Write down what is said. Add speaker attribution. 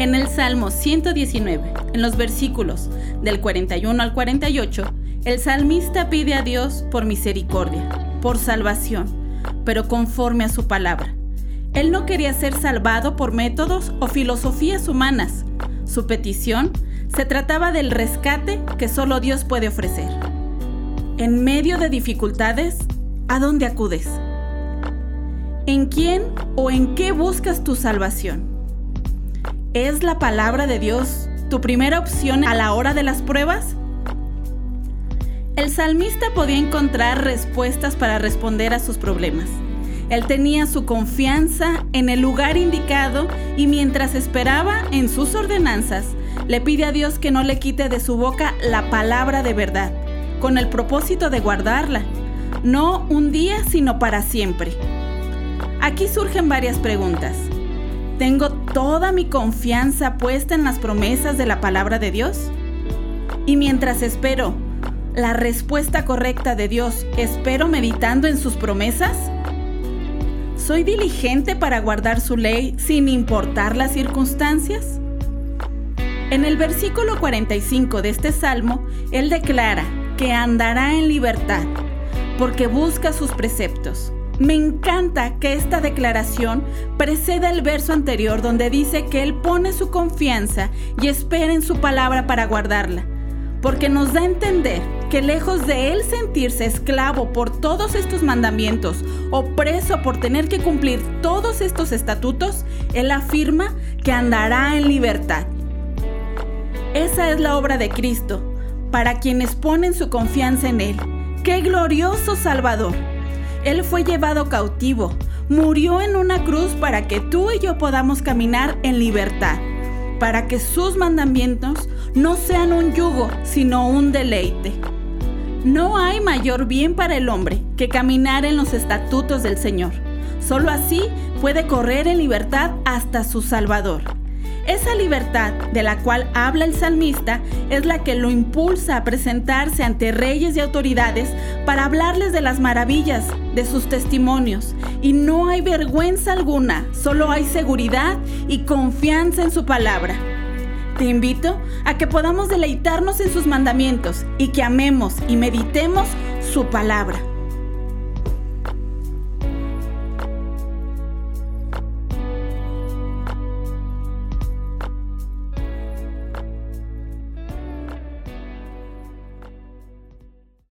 Speaker 1: En el Salmo 119, en los versículos del 41 al 48, el salmista pide a Dios por misericordia, por salvación, pero conforme a su palabra. Él no quería ser salvado por métodos o filosofías humanas. Su petición se trataba del rescate que solo Dios puede ofrecer. En medio de dificultades, ¿a dónde acudes? ¿En quién o en qué buscas tu salvación? ¿Es la palabra de Dios tu primera opción a la hora de las pruebas? El salmista podía encontrar respuestas para responder a sus problemas. Él tenía su confianza en el lugar indicado y mientras esperaba en sus ordenanzas, le pide a Dios que no le quite de su boca la palabra de verdad, con el propósito de guardarla, no un día, sino para siempre. Aquí surgen varias preguntas. ¿Tengo toda mi confianza puesta en las promesas de la palabra de Dios? Y mientras espero la respuesta correcta de Dios, ¿espero meditando en sus promesas? ¿Soy diligente para guardar su ley sin importar las circunstancias? En el versículo 45 de este salmo, él declara que andará en libertad porque busca sus preceptos. Me encanta que esta declaración preceda el verso anterior donde dice que Él pone su confianza y espera en su palabra para guardarla, porque nos da a entender que lejos de Él sentirse esclavo por todos estos mandamientos o preso por tener que cumplir todos estos estatutos, Él afirma que andará en libertad. Esa es la obra de Cristo, para quienes ponen su confianza en Él. ¡Qué glorioso Salvador! Él fue llevado cautivo, murió en una cruz para que tú y yo podamos caminar en libertad, para que sus mandamientos no sean un yugo, sino un deleite. No hay mayor bien para el hombre que caminar en los estatutos del Señor. Solo así puede correr en libertad hasta su Salvador. Esa libertad de la cual habla el salmista es la que lo impulsa a presentarse ante reyes y autoridades para hablarles de las maravillas de sus testimonios. Y no hay vergüenza alguna, solo hay seguridad y confianza en su palabra. Te invito a que podamos deleitarnos en sus mandamientos y que amemos y meditemos su palabra.